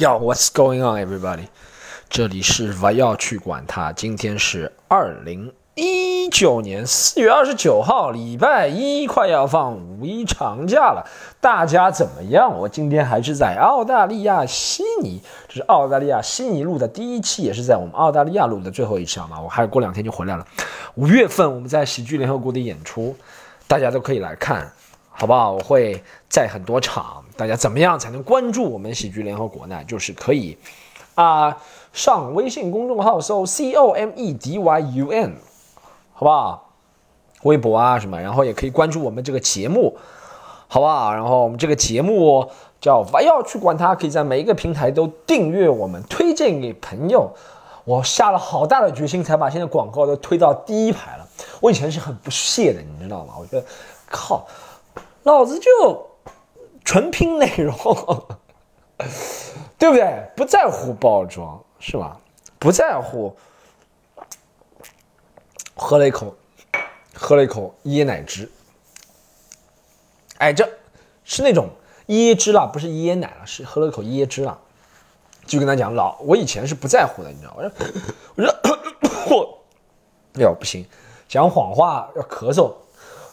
Yo, what's going on, everybody？这里是不要去管它。今天是二零一九年四月二十九号，礼拜一，快要放五一长假了。大家怎么样？我今天还是在澳大利亚悉尼，这是澳大利亚悉尼录的第一期，也是在我们澳大利亚录的最后一期，好吗？我还有过两天就回来了。五月份我们在喜剧联合国的演出，大家都可以来看。好不好？我会在很多场，大家怎么样才能关注我们喜剧联合国呢？就是可以啊，上微信公众号搜 C O M E D Y U N，好不好？微博啊什么，然后也可以关注我们这个节目，好不好？然后我们这个节目叫不要去管它，可以在每一个平台都订阅我们，推荐给朋友。我下了好大的决心才把现在广告都推到第一排了。我以前是很不屑的，你知道吗？我觉得靠。老子就纯拼内容，对不对？不在乎包装，是吧？不在乎。喝了一口，喝了一口椰奶汁。哎，这是那种椰汁了，不是椰奶了，是喝了一口椰汁了。就跟他讲，老我以前是不在乎的，你知道？我说，我说，我，哎呦不行，讲谎话要咳嗽。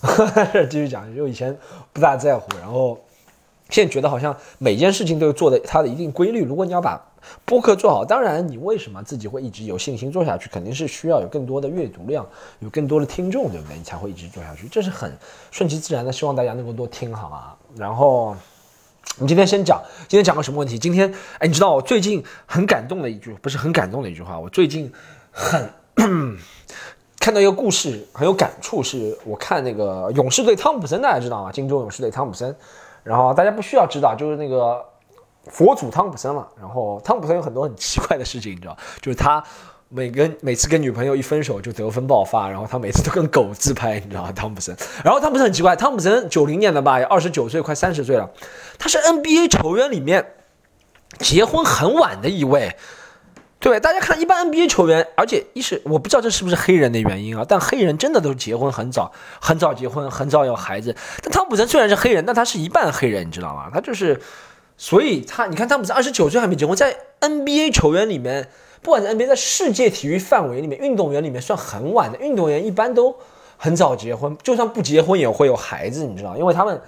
继续讲，就以前不大在乎，然后现在觉得好像每件事情都有做的它的一定规律。如果你要把播客做好，当然你为什么自己会一直有信心做下去，肯定是需要有更多的阅读量，有更多的听众，对不对？你才会一直做下去，这是很顺其自然的。希望大家能够多听，好吗？然后我们今天先讲，今天讲个什么问题？今天哎，你知道我最近很感动的一句，不是很感动的一句话，我最近很。看到一个故事很有感触，是我看那个勇士队汤普森，大家知道吗？金州勇士队汤普森，然后大家不需要知道，就是那个佛祖汤普森了。然后汤普森有很多很奇怪的事情，你知道，就是他每跟每次跟女朋友一分手就得分爆发，然后他每次都跟狗自拍，你知道吗？汤普森，然后汤普森很奇怪，汤普森九零年的吧，二十九岁，快三十岁了，他是 NBA 球员里面结婚很晚的一位。对，大家看，一般 NBA 球员，而且一是我不知道这是不是黑人的原因啊，但黑人真的都结婚很早，很早结婚，很早有孩子。但汤普森虽然是黑人，但他是一半黑人，你知道吗？他就是，所以他，你看汤普森二十九岁还没结婚，在 NBA 球员里面，不管是 NBA 在世界体育范围里面，运动员里面算很晚的。运动员一般都很早结婚，就算不结婚也会有孩子，你知道，因为他们，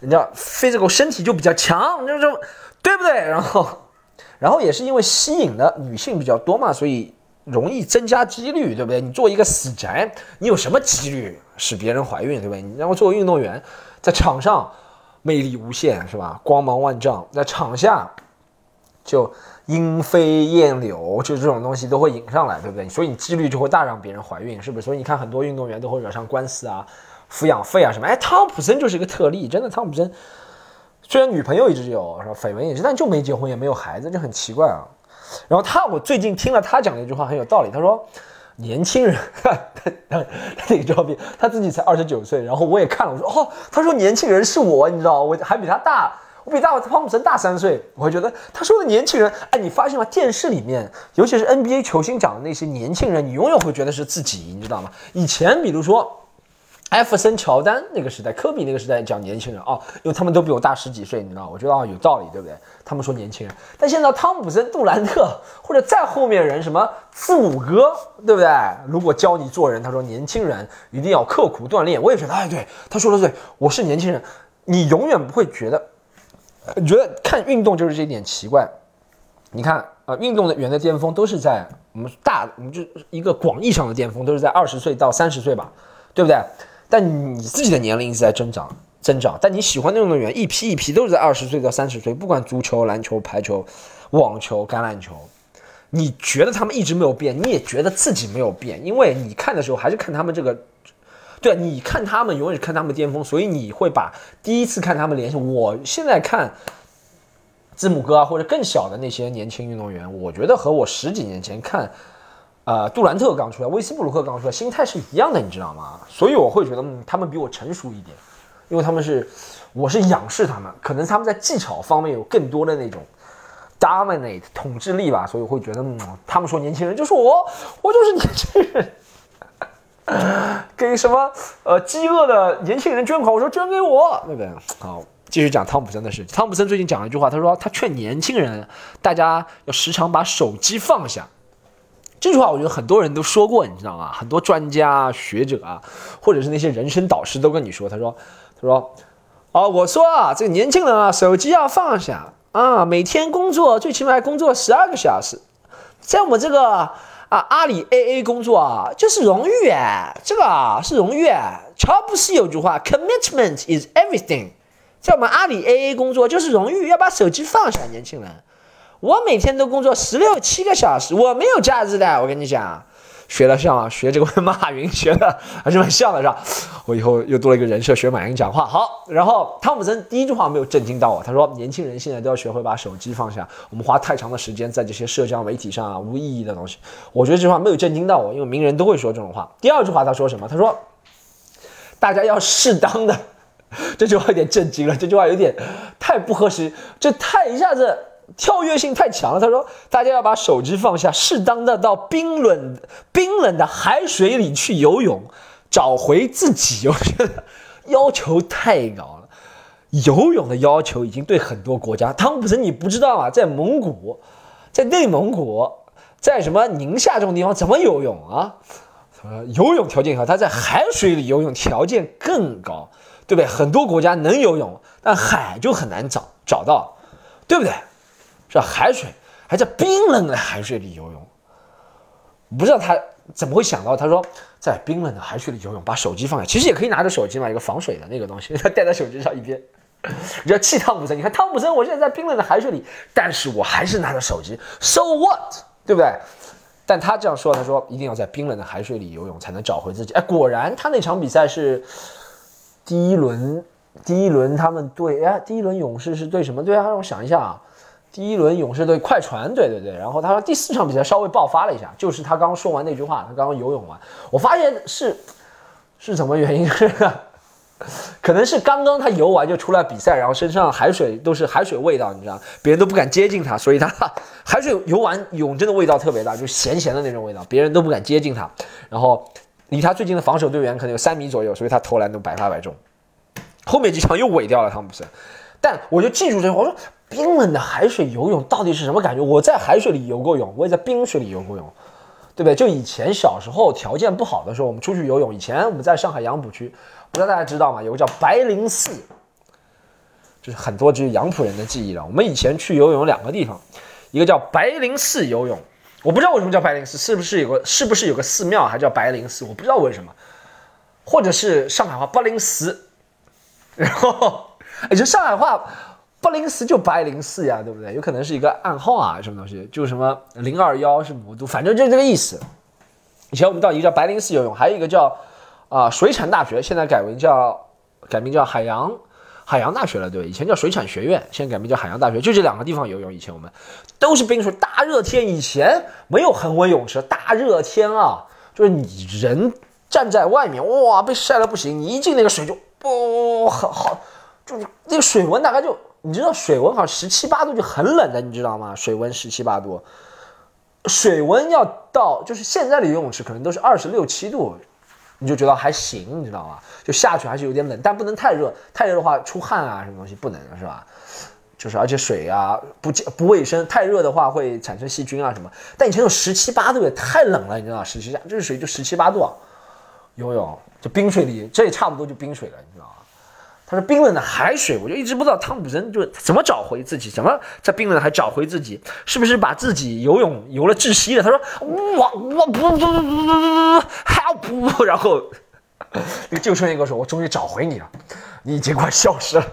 你知道，physical 身体就比较强，就是对不对？然后。然后也是因为吸引的女性比较多嘛，所以容易增加几率，对不对？你做一个死宅，你有什么几率使别人怀孕，对不对？你然后作为运动员，在场上魅力无限，是吧？光芒万丈，在场下就莺飞燕柳，就这种东西都会引上来，对不对？所以你几率就会大，让别人怀孕，是不是？所以你看很多运动员都会惹上官司啊，抚养费啊什么。哎，汤普森就是一个特例，真的，汤普森。虽然女朋友一直有，是吧？绯闻也是，但就没结婚，也没有孩子，就很奇怪啊。然后他，我最近听了他讲的一句话很有道理。他说，年轻人，他他那个照片，他自己才二十九岁。然后我也看了，我说哦，他说年轻人是我，你知道，我还比他大，我比大汤普森大三岁。我会觉得他说的年轻人，哎，你发现吗？电视里面，尤其是 NBA 球星讲的那些年轻人，你永远会觉得是自己，你知道吗？以前比如说。艾弗森、乔丹那个时代，科比那个时代讲年轻人啊，因为他们都比我大十几岁，你知道？我觉得啊有道理，对不对？他们说年轻人，但现在汤普森、杜兰特或者再后面人，什么字母哥，对不对？如果教你做人，他说年轻人一定要刻苦锻炼。我也觉得，哎，对，他说的对，我是年轻人，你永远不会觉得，你觉得看运动就是这一点奇怪。你看啊，运动的员的巅峰都是在我们大，我们就一个广义上的巅峰都是在二十岁到三十岁吧，对不对？但你自己的年龄一直在增长，增长。但你喜欢的运动员一批一批都是在二十岁到三十岁，不管足球、篮球、排球、网球、橄榄球，你觉得他们一直没有变，你也觉得自己没有变，因为你看的时候还是看他们这个，对你看他们永远是看他们巅峰，所以你会把第一次看他们联系。我现在看字母哥啊，或者更小的那些年轻运动员，我觉得和我十几年前看。呃，杜兰特刚出来，威斯布鲁克刚出来，心态是一样的，你知道吗？所以我会觉得，嗯，他们比我成熟一点，因为他们是，我是仰视他们，可能他们在技巧方面有更多的那种 dominate 统治力吧，所以我会觉得，嗯，他们说年轻人就是我，我就是年轻人，给什么呃饥饿的年轻人捐款，我说捐给我，对不对？好，继续讲汤普森的事。汤普森最近讲了一句话，他说他劝年轻人，大家要时常把手机放下。这句话我觉得很多人都说过，你知道吗？很多专家学者啊，或者是那些人生导师都跟你说，他说，他说，啊，我说啊，这个年轻人啊，手机要放下啊，每天工作最起码要工作十二个小时，在我们这个啊阿里 AA 工作啊，就是荣誉哎，这个啊是荣誉。乔布斯有句话，Commitment is everything，在我们阿里 AA 工作就是荣誉，要把手机放下，年轻人。我每天都工作十六七个小时，我没有假日的。我跟你讲，学的像啊，学这个马云学的还是蛮像的，是吧？我以后又多了一个人设，学马云讲话。好，然后汤姆森第一句话没有震惊到我，他说年轻人现在都要学会把手机放下，我们花太长的时间在这些社交媒体上啊，无意义的东西。我觉得这句话没有震惊到我，因为名人都会说这种话。第二句话他说什么？他说大家要适当的，这句话有点震惊了，这句话有点太不合时，这太一下子。跳跃性太强了。他说：“大家要把手机放下，适当的到冰冷、冰冷的海水里去游泳，找回自己。”我觉得要求太高了。游泳的要求已经对很多国家，汤普森你不知道啊，在蒙古，在内蒙古，在什么宁夏这种地方怎么游泳啊？呃，游泳条件好，他在海水里游泳条件更高，对不对？很多国家能游泳，但海就很难找找到，对不对？是海水，还在冰冷的海水里游泳，不知道他怎么会想到，他说在冰冷的海水里游泳，把手机放下，其实也可以拿着手机嘛，一个防水的那个东西，他带在手机上一边。你要气汤姆森，你看汤姆森，我现在在冰冷的海水里，但是我还是拿着手机，so what，对不对？但他这样说，他说一定要在冰冷的海水里游泳才能找回自己。哎，果然他那场比赛是第一轮，第一轮他们对，哎，第一轮勇士是对什么队啊？让我想一下啊。第一轮勇士队快船，对对对，然后他说第四场比赛稍微爆发了一下，就是他刚刚说完那句话，他刚刚游泳完，我发现是是什么原因？是可能是刚刚他游完就出来比赛，然后身上海水都是海水味道，你知道，别人都不敢接近他，所以他海水游完泳真的味道特别大，就咸咸的那种味道，别人都不敢接近他。然后离他最近的防守队员可能有三米左右，所以他投篮都百发百中。后面几场又萎掉了，汤普森。但我就记住这，我说。冰冷的海水游泳到底是什么感觉？我在海水里游过泳，我也在冰水里游过泳，对不对？就以前小时候条件不好的时候，我们出去游泳。以前我们在上海杨浦区，不知道大家知道吗？有个叫白灵寺，就是很多只杨浦人的记忆了。我们以前去游泳两个地方，一个叫白灵寺游泳，我不知道为什么叫白灵寺，是不是有个是不是有个寺庙还叫白灵寺？我不知道为什么，或者是上海话八灵寺，然后也就上海话。八零四就八零四呀，对不对？有可能是一个暗号啊，什么东西？就什么零二幺是魔都，反正就是这个意思。以前我们到一个叫白灵寺游泳，还有一个叫啊水产大学，现在改名叫改名叫海洋海洋大学了，对以前叫水产学院，现在改名叫海洋大学，就这两个地方游泳。以前我们都是冰水，大热天，以前没有恒温泳池，大热天啊，就是你人站在外面，哇，被晒了不行，你一进那个水就哦，好好，就那个水温大概就。你知道水温好像十七八度就很冷的，你知道吗？水温十七八度，水温要到就是现在的游泳池可能都是二十六七度，你就觉得还行，你知道吗？就下去还是有点冷，但不能太热，太热的话出汗啊什么东西不能是吧？就是而且水啊不不卫生，太热的话会产生细菌啊什么。但以前有十七八度也太冷了，你知道吗？十七下这个水就十七八度，游泳就冰水里，这也差不多就冰水了，你知道吗？他说：“冰冷的海水，我就一直不知道汤普森就怎么找回自己，怎么在冰冷的海找回自己，是不是把自己游泳游了窒息了？”他说：“我我不不不不不不，help！” 然后那个救生员跟我说：“我终于找回你了，你已经快消失了。”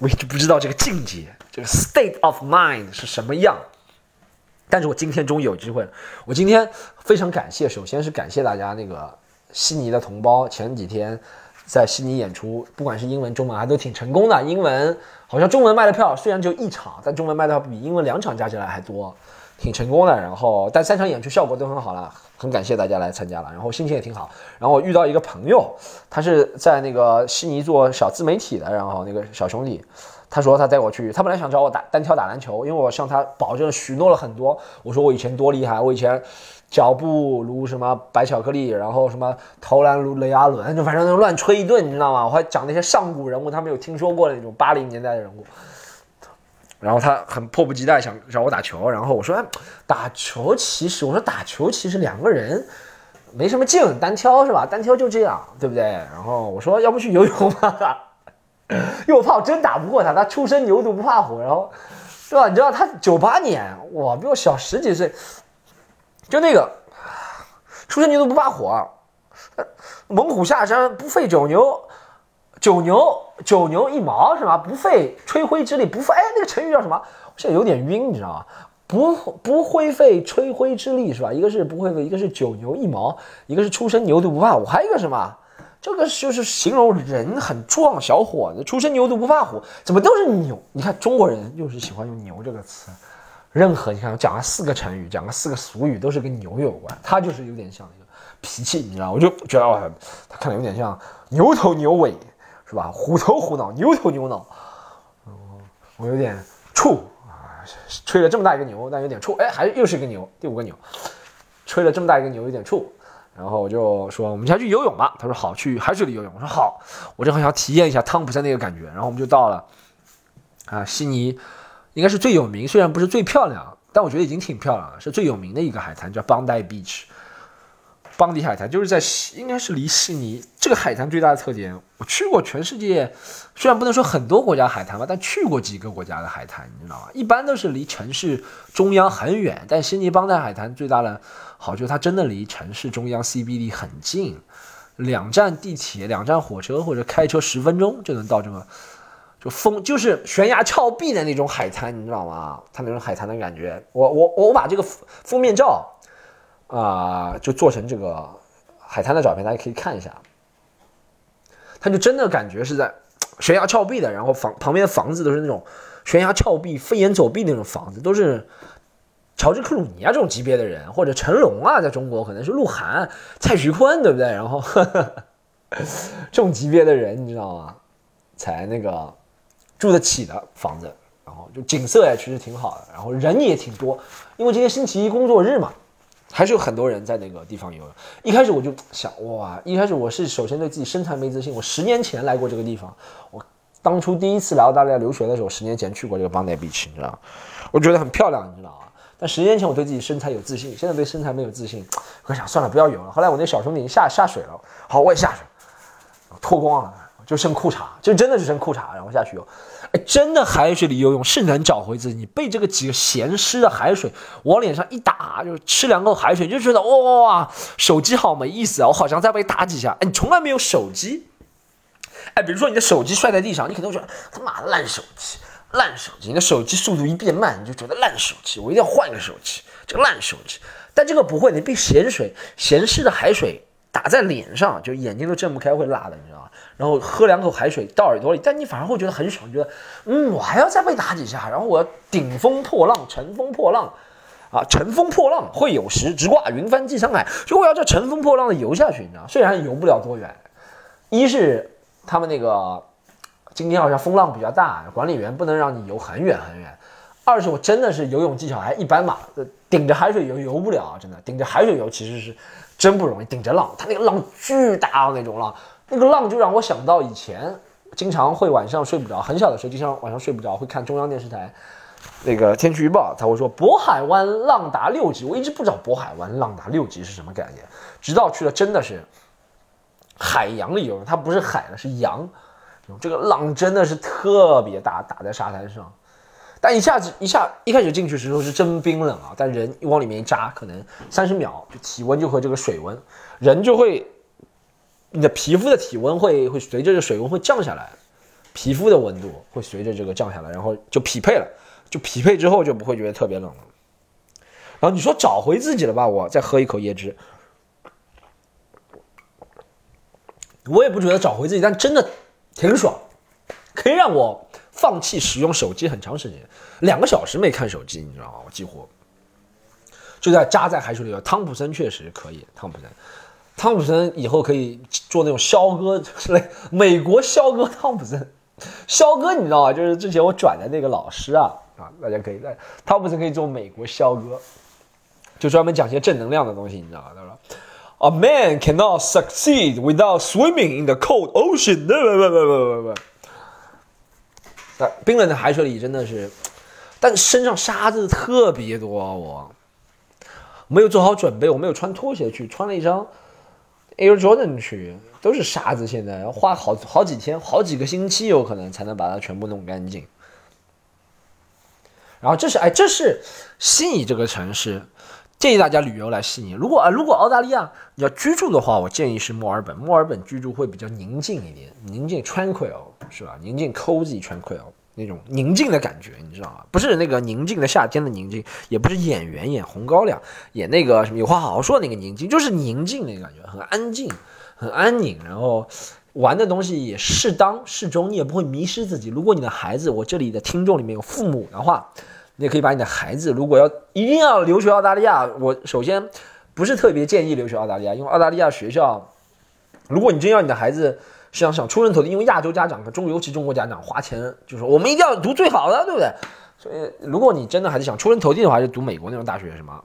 我一直不知道这个境界，这个 state of mind 是什么样，但是我今天终于有机会了。我今天非常感谢，首先是感谢大家那个悉尼的同胞，前几天。在悉尼演出，不管是英文、中文，还都挺成功的。英文好像中文卖的票虽然就一场，但中文卖的票比英文两场加起来还多，挺成功的。然后，但三场演出效果都很好了，很感谢大家来参加了。然后心情也挺好。然后我遇到一个朋友，他是在那个悉尼做小自媒体的，然后那个小兄弟，他说他带我去，他本来想找我打单挑打篮球，因为我向他保证许诺了很多，我说我以前多厉害，我以前脚步如什么白巧克力，然后什么投篮如雷阿伦，就反正乱吹一顿，你知道吗？我还讲那些上古人物，他没有听说过的那种八零年代的人物。然后他很迫不及待想找我打球，然后我说打球其实我说打球其实两个人没什么劲，单挑是吧？单挑就这样，对不对？然后我说要不去游泳吧，因为我怕我真打不过他，他初生牛犊不怕虎，然后是吧？你知道他九八年，哇，比我小十几岁，就那个初生牛犊不怕虎，猛虎下山不费九牛。九牛九牛一毛是吧？不费吹灰之力，不费哎，那个成语叫什么？我现在有点晕，你知道吗？不不灰费吹灰之力是吧？一个是不会费，一个是九牛一毛，一个是初生牛犊不怕虎，还有一个什么？这个就是形容人很壮，小伙子初生牛犊不怕虎，怎么都是牛？你看中国人就是喜欢用牛这个词，任何你看我讲了四个成语，讲了四个俗语，都是跟牛有关。他就是有点像那个脾气，你知道？我就觉得哇，他看着有点像牛头牛尾。是吧？虎头虎脑，牛头牛脑，我有点怵啊！吹了这么大一个牛，但有点怵。哎，还又是一个牛，第五个牛，吹了这么大一个牛，有点怵。然后我就说，我们先去游泳吧。他说好，去海水里游泳。我说好，我正好想体验一下汤普森那个感觉。然后我们就到了啊，悉尼应该是最有名，虽然不是最漂亮，但我觉得已经挺漂亮了，是最有名的一个海滩，叫 Bondi Beach。邦迪海滩就是在应该是离悉尼这个海滩最大的特点。我去过全世界，虽然不能说很多国家海滩吧，但去过几个国家的海滩，你知道吗？一般都是离城市中央很远。但悉尼邦代海滩最大的好处，它真的离城市中央 CBD 很近，两站地铁、两站火车或者开车十分钟就能到这个，就风就是悬崖峭壁的那种海滩，你知道吗？它那种海滩的感觉。我我我把这个封面照。啊，就做成这个海滩的照片，大家可以看一下。他就真的感觉是在悬崖峭壁的，然后房旁边的房子都是那种悬崖峭壁、飞檐走壁那种房子，都是乔治克鲁尼啊这种级别的人，或者成龙啊，在中国可能是鹿晗、蔡徐坤，对不对？然后 这种级别的人，你知道吗？才那个住得起的房子，然后就景色也其实挺好的，然后人也挺多，因为今天星期一工作日嘛。还是有很多人在那个地方游。一开始我就想，哇！一开始我是首先对自己身材没自信。我十年前来过这个地方，我当初第一次来澳大利亚留学的时候，十年前去过这个邦代 beach，你知道吗我觉得很漂亮，你知道吗？但十年前我对自己身材有自信，现在对身材没有自信。我想算了，不要游了。后来我那小兄弟下下水了，好，我也下水，脱光了，就剩裤衩，就真的只剩裤衩，然后下去游。真的海水里游泳是能找回自己。你被这个几个咸湿的海水往脸上一打，就吃两口海水，就觉得哇，手机好没意思啊！我好像再被打几下。哎，你从来没有手机？哎，比如说你的手机摔在地上，你可能会说他妈烂手机，烂手机。你的手机速度一变慢，你就觉得烂手机，我一定要换个手机，这个烂手机。但这个不会，你被咸水、咸湿的海水。打在脸上，就眼睛都睁不开，会辣的，你知道吗？然后喝两口海水到耳朵里，但你反而会觉得很爽，觉得，嗯，我还要再被打几下，然后我要顶风破浪，乘风破浪，啊，乘风破浪会有时，直挂云帆济沧海，就我要这乘风破浪的游下去，你知道？虽然游不了多远，一是他们那个今天好像风浪比较大，管理员不能让你游很远很远；二是我真的是游泳技巧还一般嘛，顶着海水游游不了，真的顶着海水游其实是。真不容易顶着浪，他那个浪巨大那种浪，那个浪就让我想到以前经常会晚上睡不着，很小的时候经常晚上睡不着，会看中央电视台那个天气预报，他会说渤海湾浪达六级，我一直不知道渤海湾浪达六级是什么概念，直到去了真的是海洋里游，它不是海了，是洋，这个浪真的是特别大，打在沙滩上。但一下子一下一开始进去时候是真冰冷啊！但人一往里面一扎，可能三十秒就体温就和这个水温，人就会，你的皮肤的体温会会随着这水温会降下来，皮肤的温度会随着这个降下来，然后就匹配了，就匹配之后就不会觉得特别冷了。然后你说找回自己了吧？我再喝一口椰汁，我也不觉得找回自己，但真的挺爽，可以让我。放弃使用手机很长时间，两个小时没看手机，你知道吗？我几乎就在扎在海水里。汤普森确实可以，汤普森，汤普森以后可以做那种肖哥之类，美国肖哥汤普森，肖哥，你知道吗？就是之前我转的那个老师啊啊，大家可以在汤普森可以做美国肖哥，就专门讲些正能量的东西，你知道吗？他说，A man cannot succeed without swimming in the cold ocean。不不不不不不。那冰冷的海水里真的是，但身上沙子特别多，我没有做好准备，我没有穿拖鞋去，穿了一双 Air Jordan 去。都是沙子，现在要花好好几天、好几个星期，有可能才能把它全部弄干净。然后这是哎，这是悉尼这个城市，建议大家旅游来悉尼。如果啊，如果澳大利亚你要居住的话，我建议是墨尔本。墨尔本居住会比较宁静一点，宁静 tranquil 是吧？宁静 cozy tranquil 那种宁静的感觉，你知道吗？不是那个宁静的夏天的宁静，也不是演员演红高粱演那个什么有话好好说那个宁静，就是宁静那个感觉，很安静。很安宁，然后玩的东西也适当适中，你也不会迷失自己。如果你的孩子，我这里的听众里面有父母的话，你也可以把你的孩子，如果要一定要留学澳大利亚，我首先不是特别建议留学澳大利亚，因为澳大利亚学校，如果你真要你的孩子是想想出人头地，因为亚洲家长和中尤其中国家长花钱就是我们一定要读最好的，对不对？所以如果你真的还是想出人头地的话，就读美国那种大学，什么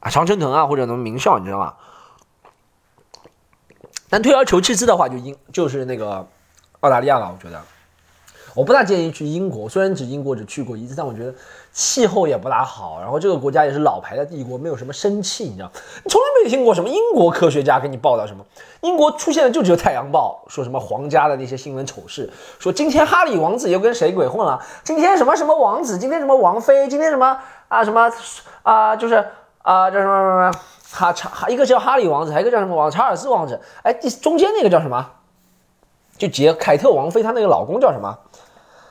啊常春藤啊或者什么名校，你知道吗？但退而求其次的话，就英就是那个澳大利亚了。我觉得我不大建议去英国，虽然只英国只去过一次，但我觉得气候也不大好。然后这个国家也是老牌的帝国，没有什么生气，你知道？你从来没听过什么英国科学家给你报道什么？英国出现的就只有《太阳报》，说什么皇家的那些新闻丑事，说今天哈里王子又跟谁鬼混了？今天什么什么王子？今天什么王妃？今天什么啊什么啊？就是啊叫什么什么什么？哈查，一个叫哈里王子，还有一个叫什么王查尔斯王子。哎，第中间那个叫什么？就杰凯特王妃，她那个老公叫什么？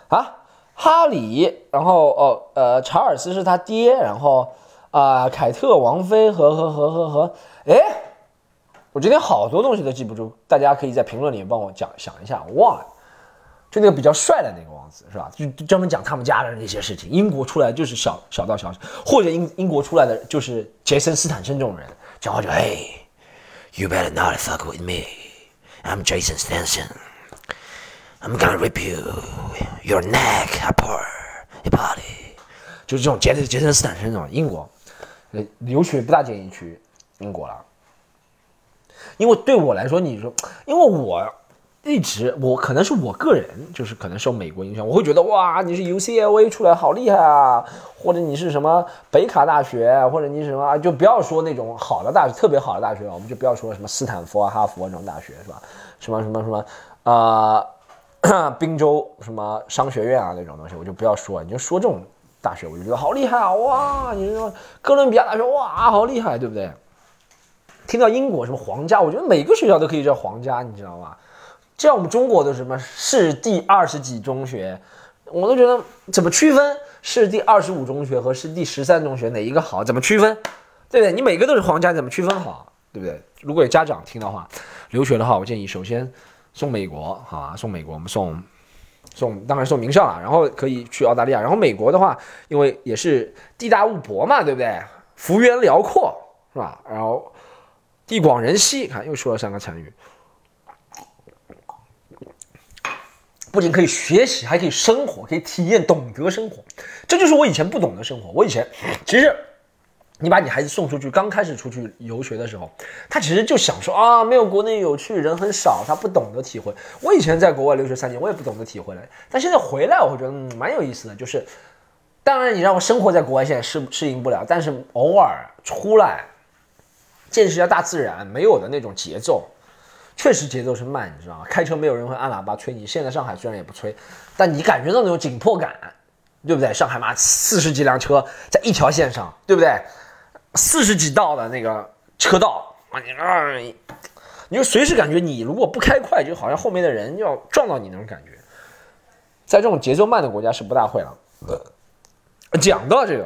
啊，哈里，然后哦，呃，查尔斯是他爹，然后啊，凯特王妃和和和和和，哎，我今天好多东西都记不住，大家可以在评论里面帮我讲想一下，我忘了。就那个比较帅的那个王子是吧？就专门讲他们家的那些事情。英国出来就是小小道消息，或者英英国出来的就是杰森斯坦森这种人，讲话就哎，You better not fuck with me，I'm Jason Stenson I'm gonna rip you your neck apart，your body。就是这种杰森杰森斯坦森这种英国，留学不大建议去英国了，因为对我来说，你说，因为我。一直我可能是我个人，就是可能受美国影响，我会觉得哇，你是 UCLA 出来好厉害啊，或者你是什么北卡大学，或者你是什么，就不要说那种好的大学，特别好的大学，我们就不要说什么斯坦福啊、哈佛这种大学，是吧？什么什么什么啊，宾州什么商学院啊那种东西，我就不要说，你就说这种大学，我就觉得好厉害啊，哇，你说哥伦比亚大学哇，好厉害，对不对？听到英国什么皇家，我觉得每个学校都可以叫皇家，你知道吗？像我们中国的什么市第二十几中学，我都觉得怎么区分市第二十五中学和市第十三中学哪一个好？怎么区分？对不对？你每个都是皇家，怎么区分好？对不对？如果有家长听的话，留学的话，我建议首先送美国，好吧？送美国，我们送送，当然送名校了，然后可以去澳大利亚。然后美国的话，因为也是地大物博嘛，对不对？幅员辽阔，是吧？然后地广人稀，看又说了三个成语。不仅可以学习，还可以生活，可以体验，懂得生活。这就是我以前不懂的生活。我以前其实，你把你孩子送出去，刚开始出去游学的时候，他其实就想说啊，没有国内有趣，人很少，他不懂得体会。我以前在国外留学三年，我也不懂得体会了。但现在回来，我会觉得嗯，蛮有意思的。就是，当然你让我生活在国外，现在适适应不了。但是偶尔出来，见识一下大自然没有的那种节奏。确实节奏是慢，你知道吗？开车没有人会按喇叭催你。现在上海虽然也不催，但你感觉到那种紧迫感，对不对？上海嘛，四十几辆车在一条线上，对不对？四十几道的那个车道啊，你啊，你就随时感觉你如果不开快，就好像后面的人要撞到你那种感觉。在这种节奏慢的国家是不大会了。讲到这个。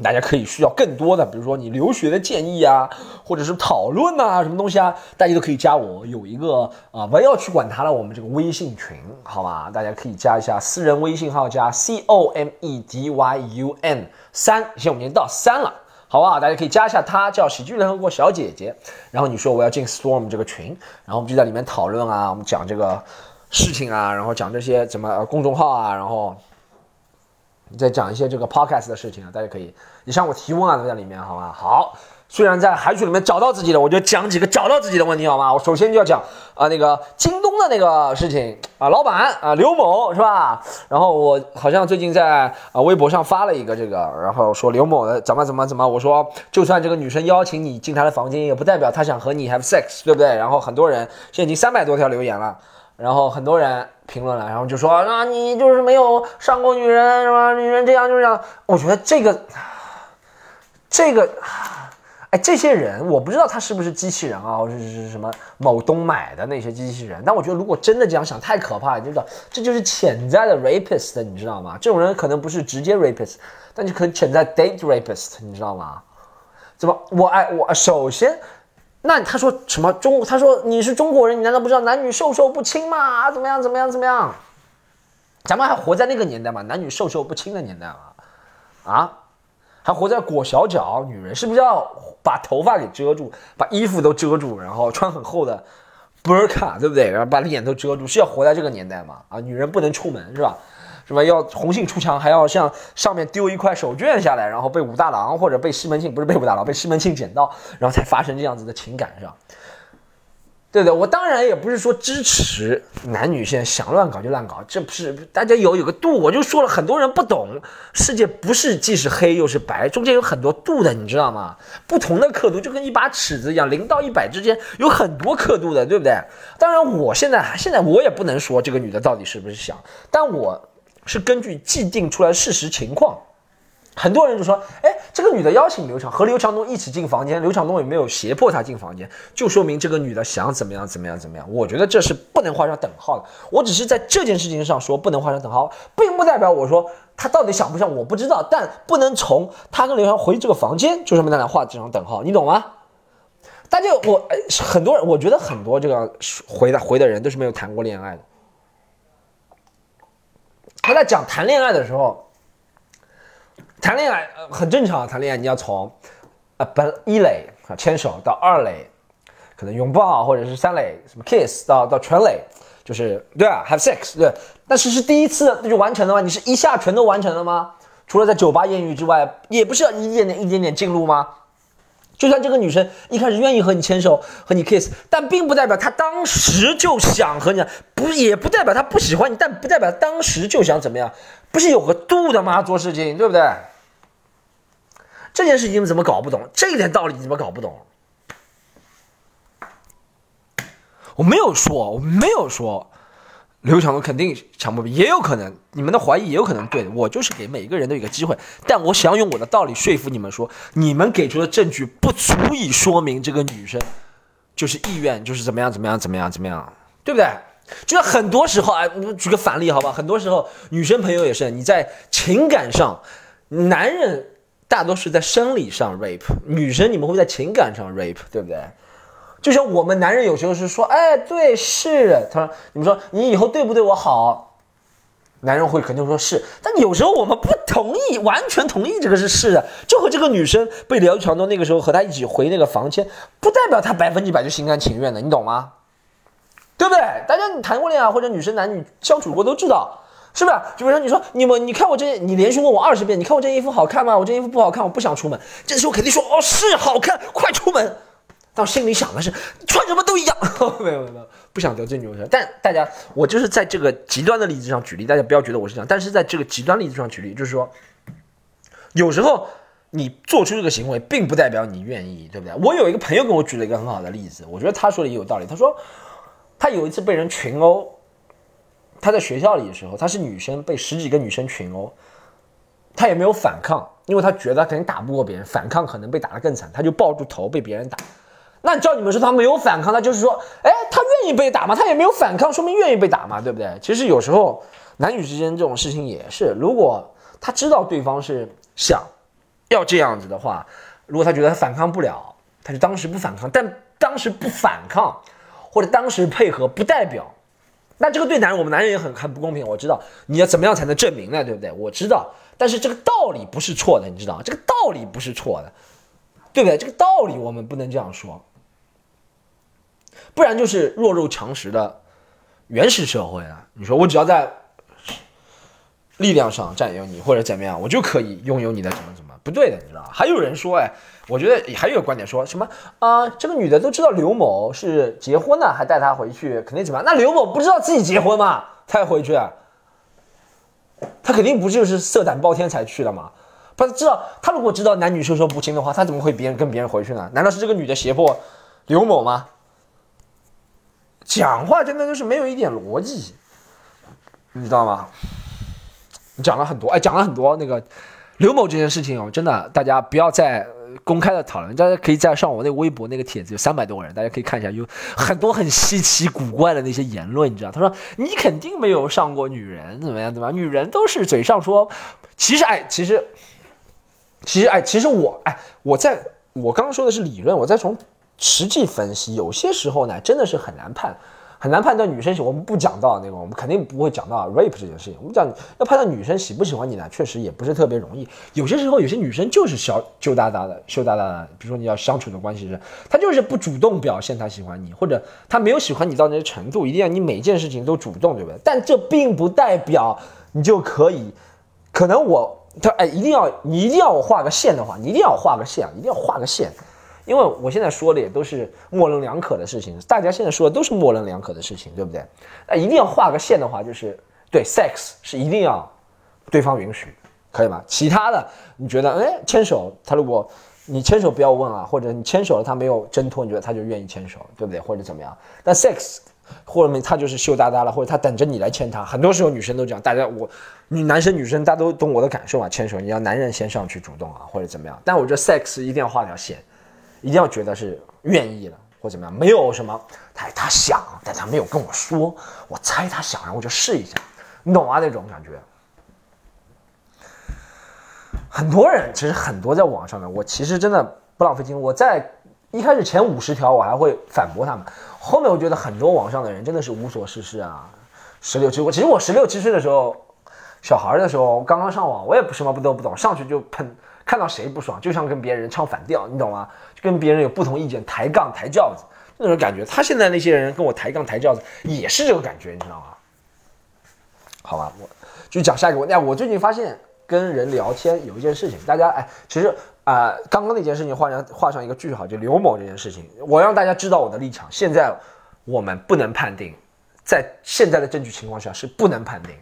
大家可以需要更多的，比如说你留学的建议啊，或者是讨论呐，什么东西啊，大家都可以加我，有一个啊，不要去管他了，我们这个微信群，好吧？大家可以加一下私人微信号，加 c o m e d y u n 三，现在我们已经到三了，好不好？大家可以加一下她，叫喜剧联合国小姐姐，然后你说我要进 storm 这个群，然后我们就在里面讨论啊，我们讲这个事情啊，然后讲这些什么公众号啊，然后再讲一些这个 podcast 的事情啊，大家可以你向我提问啊，都在里面，好吗？好。虽然在海水里面找到自己的，我就讲几个找到自己的问题好吗？我首先就要讲啊，那个京东的那个事情啊，老板啊，刘某是吧？然后我好像最近在啊微博上发了一个这个，然后说刘某的怎么怎么怎么，我说就算这个女生邀请你进她的房间，也不代表她想和你 have sex，对不对？然后很多人现在已经三百多条留言了，然后很多人评论了，然后就说啊你就是没有上过女人是吧？女人这样就是这样，我觉得这个这个。哎，这些人我不知道他是不是机器人啊，或者是什么某东买的那些机器人。但我觉得如果真的这样想，太可怕了，你知道，这就是潜在的 rapist，你知道吗？这种人可能不是直接 rapist，但就可能潜在 date rapist，你知道吗？怎么？我哎，我首先，那他说什么中？他说你是中国人，你难道不知道男女授受不亲吗？怎么样？怎么样？怎么样？咱们还活在那个年代吗？男女授受不亲的年代吗？啊？还活在裹小脚，女人是不是要把头发给遮住，把衣服都遮住，然后穿很厚的 burka，对不对？然后把脸都遮住，是要活在这个年代吗？啊，女人不能出门是吧？是吧？要红杏出墙，还要向上面丢一块手绢下来，然后被武大郎或者被西门庆，不是被武大郎，被西门庆捡到，然后才发生这样子的情感，是吧？对对，我当然也不是说支持男女现在想乱搞就乱搞，这不是大家有有个度。我就说了很多人不懂，世界不是既是黑又是白，中间有很多度的，你知道吗？不同的刻度就跟一把尺子一样，零到一百之间有很多刻度的，对不对？当然，我现在现在我也不能说这个女的到底是不是想，但我是根据既定出来事实情况。很多人就说：“哎，这个女的邀请刘强和刘强东一起进房间，刘强东也没有胁迫她进房间，就说明这个女的想怎么样怎么样怎么样。”我觉得这是不能画上等号的。我只是在这件事情上说不能画上等号，并不代表我说她到底想不想我不知道，但不能从她跟刘强回这个房间就上面咱俩画这张等号，你懂吗？大家我哎，很多人我觉得很多这个回的回的人都是没有谈过恋爱的。他在讲谈恋爱的时候。谈恋爱很正常，谈恋爱你要从，呃本一垒啊牵手到二垒，可能拥抱或者是三垒什么 kiss 到到全垒，就是对啊 have sex 对，但是是第一次那就完成了吗？你是一下全都完成了吗？除了在酒吧艳遇之外，也不是要一点点一点点进入吗？就算这个女生一开始愿意和你牵手和你 kiss，但并不代表她当时就想和你，不也不代表她不喜欢你，但不代表当时就想怎么样。不是有个度的吗？做事情对不对？这件事情你们怎么搞不懂？这一点道理你怎么搞不懂？我没有说，我没有说刘强东肯定强迫也有可能，你们的怀疑也有可能对。我就是给每一个人都一个机会，但我想用我的道理说服你们，说你们给出的证据不足以说明这个女生就是意愿，就是怎么样怎么样怎么样怎么样，对不对？就是很多时候啊我，举个反例好吧？很多时候女生朋友也是，你在情感上，男人大多是在生理上 rape，女生你们会在情感上 rape，对不对？就像我们男人有时候是说，哎，对，是，他说，你们说你以后对不对我好，男人会肯定说是，但有时候我们不同意，完全同意这个是是的，就和这个女生被刘强东那个时候和他一起回那个房间，不代表他百分之百就心甘情愿的，你懂吗？对不对？大家你谈过恋爱或者女生男女相处过都知道，是不是？就比如说你说你们你看我这你连续问我二十遍，你看我这衣服好看吗？我这衣服不好看，我不想出门。这时候肯定说哦是好看，快出门。但心里想的是穿什么都一样。没有没有，不想得罪女生。但大家我就是在这个极端的例子上举例，大家不要觉得我是这样。但是在这个极端例子上举例，就是说，有时候你做出这个行为，并不代表你愿意，对不对？我有一个朋友跟我举了一个很好的例子，我觉得他说的也有道理。他说。他有一次被人群殴，他在学校里的时候，他是女生，被十几个女生群殴，他也没有反抗，因为他觉得肯定打不过别人，反抗可能被打得更惨，他就抱住头被别人打。那照你们说他没有反抗，那就是说，哎，他愿意被打吗？他也没有反抗，说明愿意被打嘛，对不对？其实有时候男女之间这种事情也是，如果他知道对方是想要这样子的话，如果他觉得他反抗不了，他就当时不反抗，但当时不反抗。或者当时配合不代表，那这个对男人，我们男人也很很不公平。我知道你要怎么样才能证明呢？对不对？我知道，但是这个道理不是错的，你知道这个道理不是错的，对不对？这个道理我们不能这样说，不然就是弱肉强食的原始社会啊，你说我只要在力量上占有你或者怎么样，我就可以拥有你的怎么怎么，不对的，你知道？还有人说，哎，我觉得还有个观点说什么啊？这个女的都知道刘某是结婚了，还带她回去，肯定怎么样？那刘某不知道自己结婚吗？才回去？他肯定不就是色胆包天才去的吗？不知道他如果知道男女授受不亲的话，他怎么会别人跟别人回去呢？难道是这个女的胁迫刘某吗？讲话真的就是没有一点逻辑，你知道吗？讲了很多，哎，讲了很多那个刘某这件事情哦，真的，大家不要再公开的讨论，大家可以再上我那微博那个帖子，有三百多个人，大家可以看一下，有很多很稀奇古怪的那些言论，你知道？他说你肯定没有上过女人，怎么样？怎么样？女人都是嘴上说，其实，哎，其实，其实，哎，其实我，哎，我在我刚刚说的是理论，我在从。实际分析，有些时候呢，真的是很难判，很难判断女生喜。我们不讲到那个，我们肯定不会讲到 rape 这件事情。我们讲要判断女生喜不喜欢你呢，确实也不是特别容易。有些时候，有些女生就是小羞答答的，羞答答的。比如说你要相处的关系是，她就是不主动表现她喜欢你，或者她没有喜欢你到那个程度，一定要你每件事情都主动，对不对？但这并不代表你就可以。可能我他哎，一定要你一定要我画个线的话，你一定要画个线，一定要画个线。因为我现在说的也都是模棱两可的事情，大家现在说的都是模棱两可的事情，对不对？那一定要画个线的话，就是对 sex 是一定要对方允许，可以吗？其他的你觉得，哎，牵手，他如果你牵手不要问啊，或者你牵手了他没有挣脱，你觉得他就愿意牵手，对不对？或者怎么样？但 sex 或者他就是羞答答了，或者他等着你来牵他，很多时候女生都这样，大家我女男生女生大家都懂我的感受啊，牵手你要男人先上去主动啊，或者怎么样？但我觉得 sex 一定要画条线。一定要觉得是愿意的或怎么样，没有什么他他想，但他没有跟我说，我猜他想，然后我就试一下，你懂啊那种感觉。很多人其实很多在网上的，我其实真的不浪费精力。我在一开始前五十条我还会反驳他们，后面我觉得很多网上的人真的是无所事事啊。十六七，我其实我十六七岁的时候，小孩的时候刚刚上网，我也不什么不都不懂，上去就喷。看到谁不爽，就像跟别人唱反调，你懂吗？就跟别人有不同意见，抬杠抬轿子那种感觉。他现在那些人跟我抬杠抬轿子，也是这个感觉，你知道吗？好吧，我就讲下一个问题。我最近发现跟人聊天有一件事情，大家哎，其实啊，刚刚那件事情画上画上一个句号，就刘某这件事情，我让大家知道我的立场。现在我们不能判定，在现在的证据情况下是不能判定，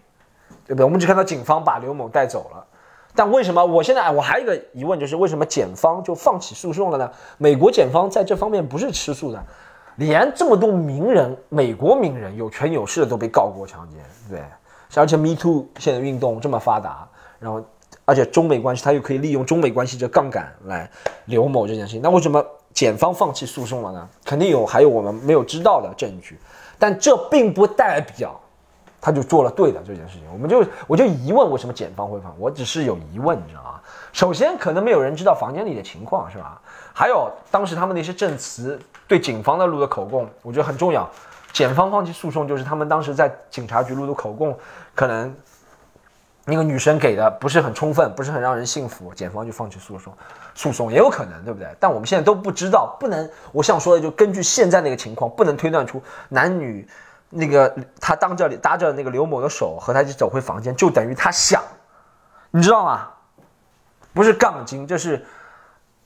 对不对？我们只看到警方把刘某带走了。但为什么我现在我还有一个疑问，就是为什么检方就放弃诉讼了呢？美国检方在这方面不是吃素的，连这么多名人，美国名人有权有势的都被告过强奸，对，而且 Me Too 现在运动这么发达，然后而且中美关系他又可以利用中美关系这杠杆来刘某这件事情，那为什么检方放弃诉讼了呢？肯定有还有我们没有知道的证据，但这并不代表。他就做了对的这件事情，我们就我就疑问为什么检方会放，我只是有疑问，你知道吗？首先可能没有人知道房间里的情况，是吧？还有当时他们那些证词对警方的录的口供，我觉得很重要。检方放弃诉讼，就是他们当时在警察局录的口供，可能那个女生给的不是很充分，不是很让人信服，检方就放弃诉讼，诉讼也有可能，对不对？但我们现在都不知道，不能，我想说的就根据现在那个情况，不能推断出男女。那个他当着搭着那个刘某的手和他一起走回房间，就等于他想，你知道吗？不是杠精，这是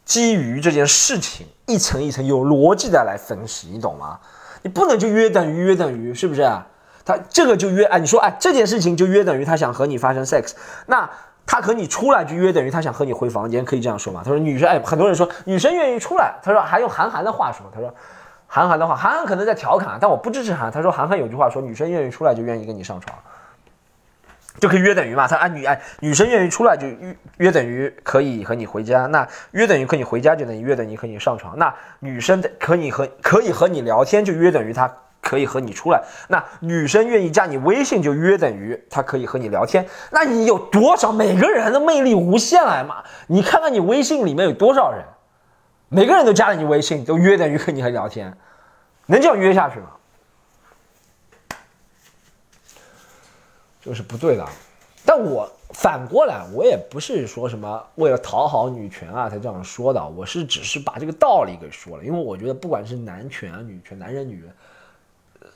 基于这件事情一层一层有逻辑的来分析，你懂吗？你不能就约等于约等于，是不是？他这个就约哎，你说哎，这件事情就约等于他想和你发生 sex，那他和你出来就约等于他想和你回房间，可以这样说吗？他说女生哎，很多人说女生愿意出来，他说还用韩寒的话说，他说。韩寒的话，韩寒可能在调侃，但我不支持韩。他说韩寒有句话说，女生愿意出来就愿意跟你上床，就可以约等于嘛。他按女哎，女生愿意出来就约约等于可以和你回家，那约等于和你回家就等于约等于和你上床。那女生可以和可以和你聊天就约等于她可以和你出来。那女生愿意加你微信就约等于她可以和你聊天。那你有多少？每个人的魅力无限来嘛？你看看你微信里面有多少人？每个人都加了你微信，都约等于和你还聊天，能这样约下去吗？这是不对的。但我反过来，我也不是说什么为了讨好女权啊才这样说的，我是只是把这个道理给说了。因为我觉得不管是男权啊女权，男人女人，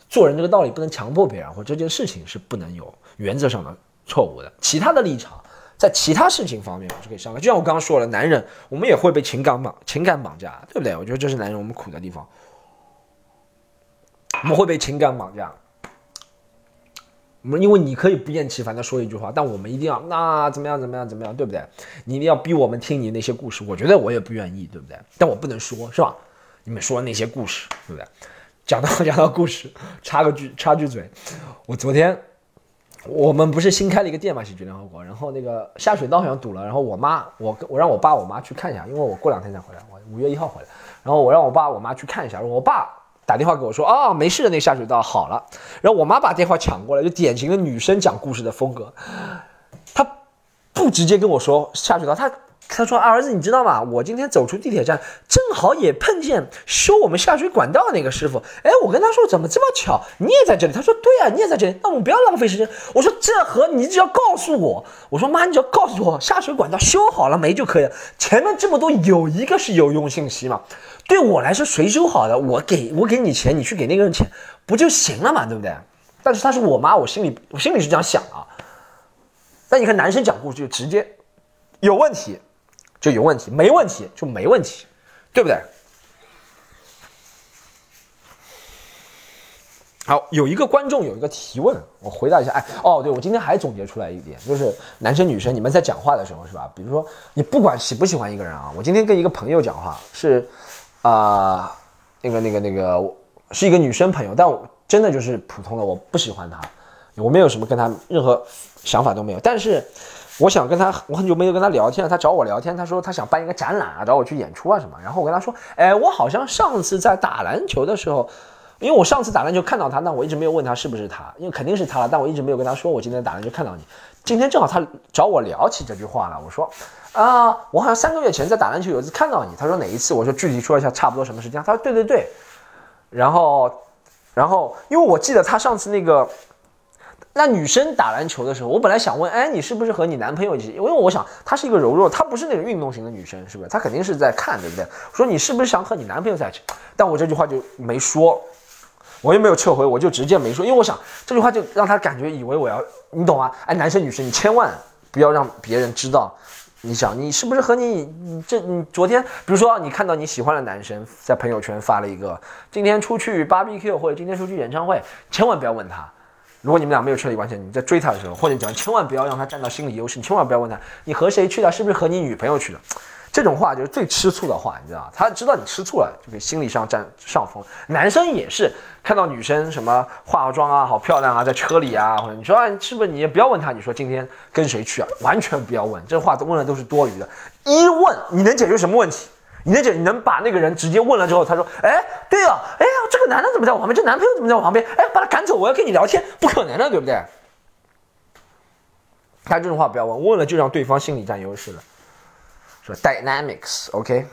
做人这个道理不能强迫别人，或这件事情是不能有原则上的错误的。其他的立场，在其他事情方面我是可以商量。就像我刚刚说了，男人我们也会被情感绑情感绑架，对不对？我觉得这是男人我们苦的地方，我们会被情感绑架。我们因为你可以不厌其烦的说一句话，但我们一定要那怎么样怎么样怎么样，对不对？你一定要逼我们听你那些故事，我觉得我也不愿意，对不对？但我不能说，是吧？你们说那些故事，对不对？讲到 讲到故事，插个句插句嘴，我昨天我们不是新开了一个店嘛，喜剧联合国，然后那个下水道好像堵了，然后我妈我我让我爸我妈去看一下，因为我过两天才回来，我五月一号回来，然后我让我爸我妈去看一下，我爸。打电话给我说啊，没事的，那下水道好了。然后我妈把电话抢过来，就典型的女生讲故事的风格。不直接跟我说下水道，她她说儿子，你知道吗？我今天走出地铁站，正好也碰见修我们下水管道那个师傅。哎，我跟他说怎么这么巧，你也在这里？他说对啊，你也在这里。那我们不要浪费时间。我说这和你只要告诉我，我说妈，你只要告诉我下水管道修好了没就可以了。前面这么多有一个是有用信息嘛？对我来说，谁修好的，我给我给你钱，你去给那个人钱，不就行了嘛，对不对？但是她是我妈，我心里我心里是这样想啊。但你看男生讲故事就直接有问题就有问题，没问题就没问题，对不对？好，有一个观众有一个提问，我回答一下。哎，哦，对，我今天还总结出来一点，就是男生女生你们在讲话的时候是吧？比如说你不管喜不喜欢一个人啊，我今天跟一个朋友讲话是。啊，那个、那个、那个，是一个女生朋友，但我真的就是普通的，我不喜欢她，我没有什么跟她任何想法都没有。但是，我想跟他，我很久没有跟他聊天了。他找我聊天，他说他想办一个展览啊，找我去演出啊什么。然后我跟他说，哎，我好像上次在打篮球的时候，因为我上次打篮球看到他，那我一直没有问他是不是他，因为肯定是他了，但我一直没有跟他说我今天打篮球看到你。今天正好他找我聊起这句话了，我说。啊，我好像三个月前在打篮球，有一次看到你。他说哪一次？我说具体说一下，差不多什么时间？他说对对对。然后，然后，因为我记得他上次那个，那女生打篮球的时候，我本来想问，哎，你是不是和你男朋友一起？因为我想她是一个柔弱，她不是那种运动型的女生，是不是？她肯定是在看，对不对？说你是不是想和你男朋友在一起？但我这句话就没说，我又没有撤回，我就直接没说，因为我想这句话就让她感觉以为我要，你懂吗？哎，男生女生，你千万不要让别人知道。你想，你是不是和你你这你昨天，比如说你看到你喜欢的男生在朋友圈发了一个今天出去 barbecue 或者今天出去演唱会，千万不要问他。如果你们俩没有确立关系，你在追他的时候，或者讲千万不要让他占到心理优势，你千万不要问他你和谁去的，是不是和你女朋友去的。这种话就是最吃醋的话，你知道他知道你吃醋了，就给心理上占上风。男生也是看到女生什么化妆啊，好漂亮啊，在车里啊，或者你说啊，是不是你也不要问他，你说今天跟谁去啊？完全不要问，这话问的都是多余的。一问你能解决什么问题？你能解你能把那个人直接问了之后，他说，哎，对啊，哎呀，这个男的怎么在我旁边？这男朋友怎么在我旁边？哎，把他赶走，我要跟你聊天，不可能的，对不对？他这种话不要问，问了就让对方心理占优势了。说 dynamics，OK。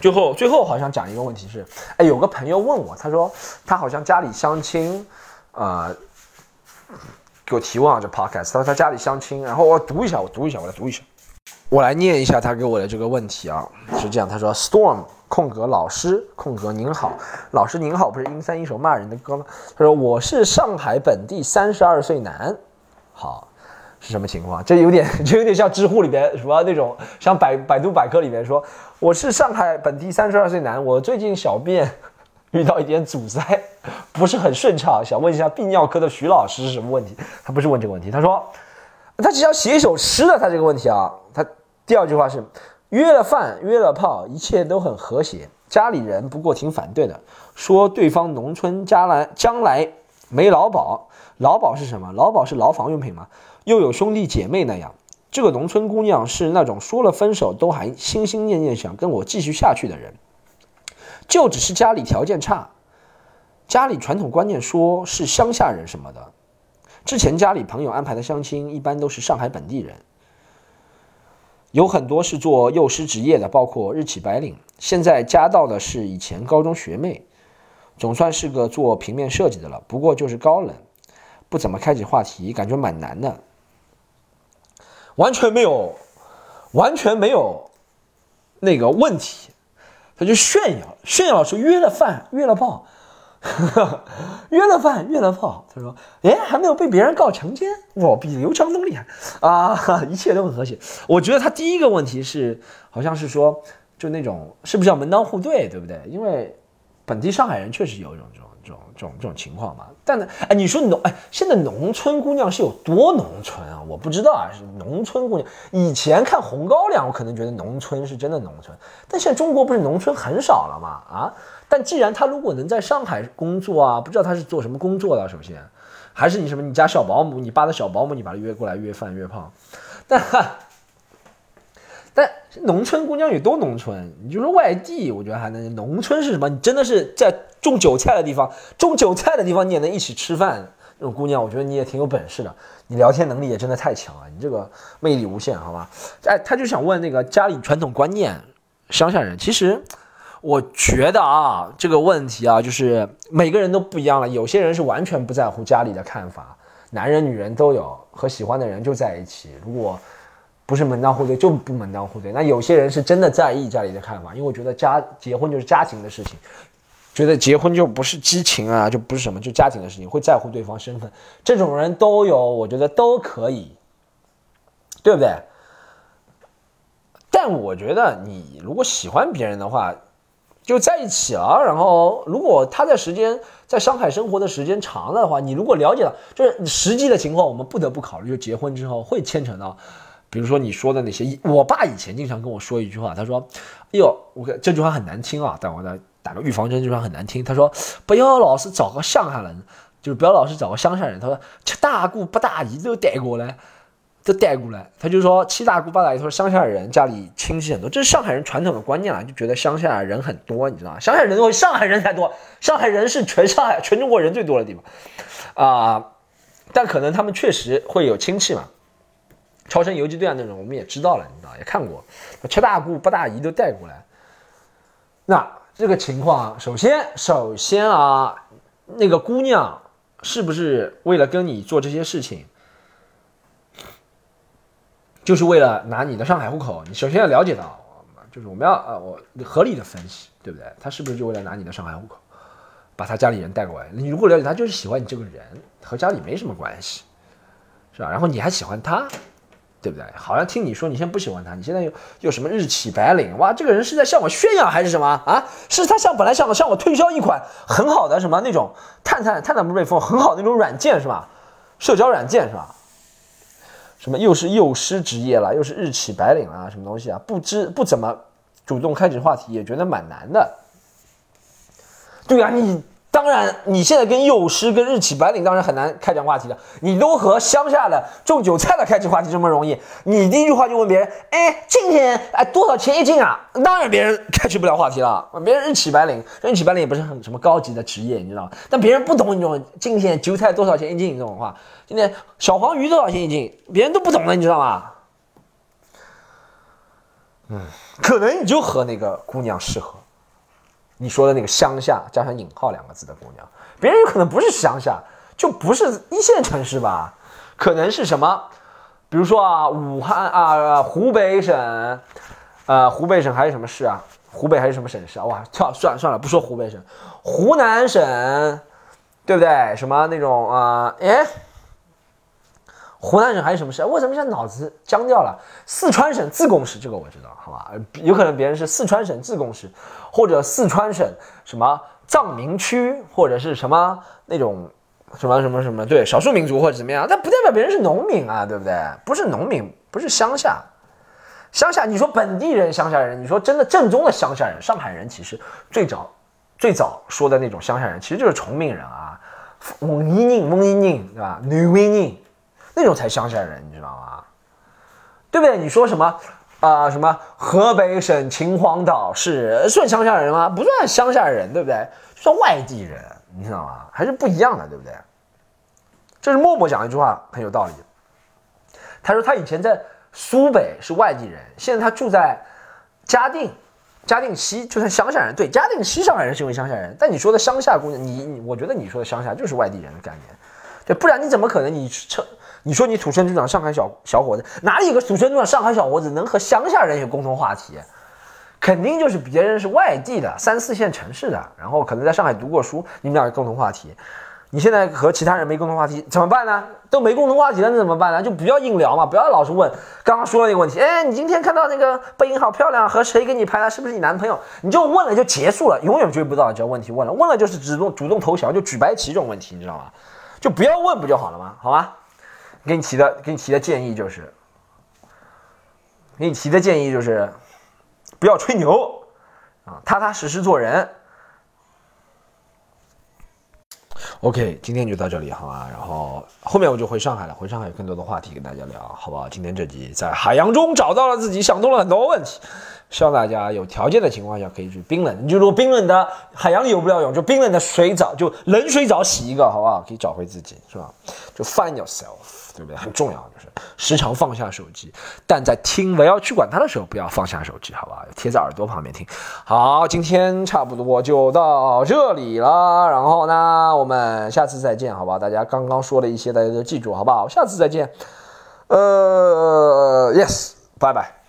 最后，最后好像讲一个问题是，哎，有个朋友问我，他说他好像家里相亲，呃，给我提问啊，这 podcast，他说他家里相亲，然后我读一下，我读一下，我来读一下，我来念一下他给我的这个问题啊，是这样，他说 storm 空格老师空格您好，老师您好，不是阴三一首骂人的歌吗？他说我是上海本地三十二岁男，好。是什么情况？这有点，就有点像知乎里边什么那种，像百百度百科里面说，我是上海本地三十二岁男，我最近小便 遇到一点阻塞，不是很顺畅，想问一下泌尿科的徐老师是什么问题？他不是问这个问题，他说他只要写一首诗的，他这个问题啊，第二句话是约了饭约了炮，一切都很和谐，家里人不过挺反对的，说对方农村将来将来没劳保，劳保是什么？劳保是牢房用品吗？又有兄弟姐妹那样，这个农村姑娘是那种说了分手都还心心念念想跟我继续下去的人，就只是家里条件差，家里传统观念说是乡下人什么的。之前家里朋友安排的相亲一般都是上海本地人，有很多是做幼师职业的，包括日企白领。现在加到的是以前高中学妹，总算是个做平面设计的了，不过就是高冷，不怎么开启话题，感觉蛮难的。完全没有，完全没有那个问题，他就炫耀，炫耀说约了饭，约了炮，约了饭，约了炮。他说：“哎，还没有被别人告强奸，我比刘强东厉害啊！一切都很和谐。”我觉得他第一个问题是，好像是说，就那种是不是要门当户对，对不对？因为本地上海人确实有一种这种。这种这种这种情况嘛，但呢，哎，你说农哎，现在农村姑娘是有多农村啊？我不知道啊，是农村姑娘。以前看《红高粱》，我可能觉得农村是真的农村，但现在中国不是农村很少了吗？啊，但既然他如果能在上海工作啊，不知道他是做什么工作的，首先，还是你什么你家小保姆，你爸的小保姆，你把他约过来约饭约炮，但哈。但农村姑娘有多农村？你就说外地，我觉得还能。农村是什么？你真的是在种韭菜的地方，种韭菜的地方你也能一起吃饭。那种姑娘，我觉得你也挺有本事的，你聊天能力也真的太强了，你这个魅力无限，好吧？哎，他就想问那个家里传统观念，乡下人。其实我觉得啊，这个问题啊，就是每个人都不一样了。有些人是完全不在乎家里的看法，男人女人都有，和喜欢的人就在一起。如果不是门当户对就不门当户对，那有些人是真的在意家里的看法，因为我觉得家结婚就是家庭的事情，觉得结婚就不是激情啊，就不是什么，就家庭的事情，会在乎对方身份，这种人都有，我觉得都可以，对不对？但我觉得你如果喜欢别人的话，就在一起了，然后如果他在时间在上海生活的时间长了的话，你如果了解了，就是实际的情况，我们不得不考虑，就结婚之后会牵扯到。比如说你说的那些，我爸以前经常跟我说一句话，他说：“哎呦，我这句话很难听啊，但我再打个预防针，这句话很难听。他说不要老是找个上海人，就是不要老是找个乡下人。他说七大姑八大姨都带过来，都带过来。他就说七大姑八大姨，他说乡下人家里亲戚很多，这是上海人传统的观念啊，就觉得乡下人很多，你知道吗？乡下人多，上海人才多，上海人是全上海全中国人最多的地方啊，但可能他们确实会有亲戚嘛。”超生游击队啊，那种我们也知道了，你知道也看过，七大姑八大姨都带过来。那这个情况，首先首先啊，那个姑娘是不是为了跟你做这些事情，就是为了拿你的上海户口？你首先要了解到，就是我们要呃，我合理的分析，对不对？他是不是就为了拿你的上海户口，把他家里人带过来？你如果了解他，就是喜欢你这个人，和家里没什么关系，是吧？然后你还喜欢他。对不对？好像听你说你现在不喜欢他，你现在又又什么日企白领？哇，这个人是在向我炫耀还是什么啊？是他向本来向我向我推销一款很好的什么那种探探探探不是被封很好那种软件是吧？社交软件是吧？什么又是幼师职业了，又是日企白领了，什么东西啊？不知不怎么主动开启话题，也觉得蛮难的。对啊，你。当然，你现在跟幼师、跟日企白领当然很难开展话题了。你都和乡下的种韭菜的开启话题这么容易，你第一句话就问别人：“哎，今天哎多少钱一斤啊？”当然别人开启不了话题了。别人日企白领，日企白领也不是很什么高级的职业，你知道吗？但别人不懂你这种今天韭菜多少钱一斤这种话。今天小黄鱼多少钱一斤？别人都不懂的，你知道吗？嗯，可能你就和那个姑娘适合。你说的那个乡下加上引号两个字的姑娘，别人有可能不是乡下，就不是一线城市吧？可能是什么？比如说啊，武汉啊，湖北省，呃，湖北省还有什么市啊？湖北还有什么省市啊？哇，跳算了算了，不说湖北省，湖南省，对不对？什么那种啊？哎，湖南省还有什么市？为什么现在脑子僵掉了？四川省自贡市，这个我知道，好吧？有可能别人是四川省自贡市。或者四川省什么藏民区，或者是什么那种什么什么什么，对少数民族或者怎么样，但不代表别人是农民啊，对不对？不是农民，不是乡下，乡下你说本地人、乡下人，你说真的正宗的乡下人，上海人其实最早最早说的那种乡下人，其实就是崇明人啊，蒙尼宁、蒙尼宁，对吧？南威宁那种才乡下人，你知道吗？对不对？你说什么？啊，什么河北省秦皇岛市算乡下人吗？不算乡下人，对不对？算外地人，你知道吗？还是不一样的，对不对？这是默默讲一句话，很有道理。他说他以前在苏北是外地人，现在他住在嘉定，嘉定西就算乡下人。对，嘉定西上海人是因为乡下人，但你说的乡下姑娘，你你，我觉得你说的乡下就是外地人的概念，对，不然你怎么可能你称？你说你土生土长上海小小伙子，哪里有个土生土长上海小伙子能和乡下人有共同话题？肯定就是别人是外地的，三四线城市的，然后可能在上海读过书，你们俩有共同话题。你现在和其他人没共同话题怎么办呢？都没共同话题了，那怎么办呢？就不要硬聊嘛，不要老是问刚刚说的那个问题。哎，你今天看到那个背影好漂亮，和谁给你拍的？是不是你男朋友？你就问了就结束了，永远追不到。只要问题问了，问了就是主动主动投降，就举白旗这种问题，你知道吗？就不要问不就好了吗？好吗？给你提的给你提的建议就是，给你提的建议就是，不要吹牛啊，踏踏实实做人。OK，今天就到这里好吗？然后后面我就回上海了，回上海有更多的话题跟大家聊，好不好？今天这集在海洋中找到了自己，想通了很多问题，希望大家有条件的情况下可以去冰冷，你就如果冰冷的海洋里游不了泳，就冰冷的水澡，就冷水澡洗一个，好不好？可以找回自己，是吧？就 find yourself。对不对？很重要，就是时常放下手机，但在听我要去管他的时候，不要放下手机，好吧？贴在耳朵旁边听。好，今天差不多就到这里了，然后呢，我们下次再见，好吧？大家刚刚说的一些，大家都记住，好不好？下次再见。呃，yes，拜拜。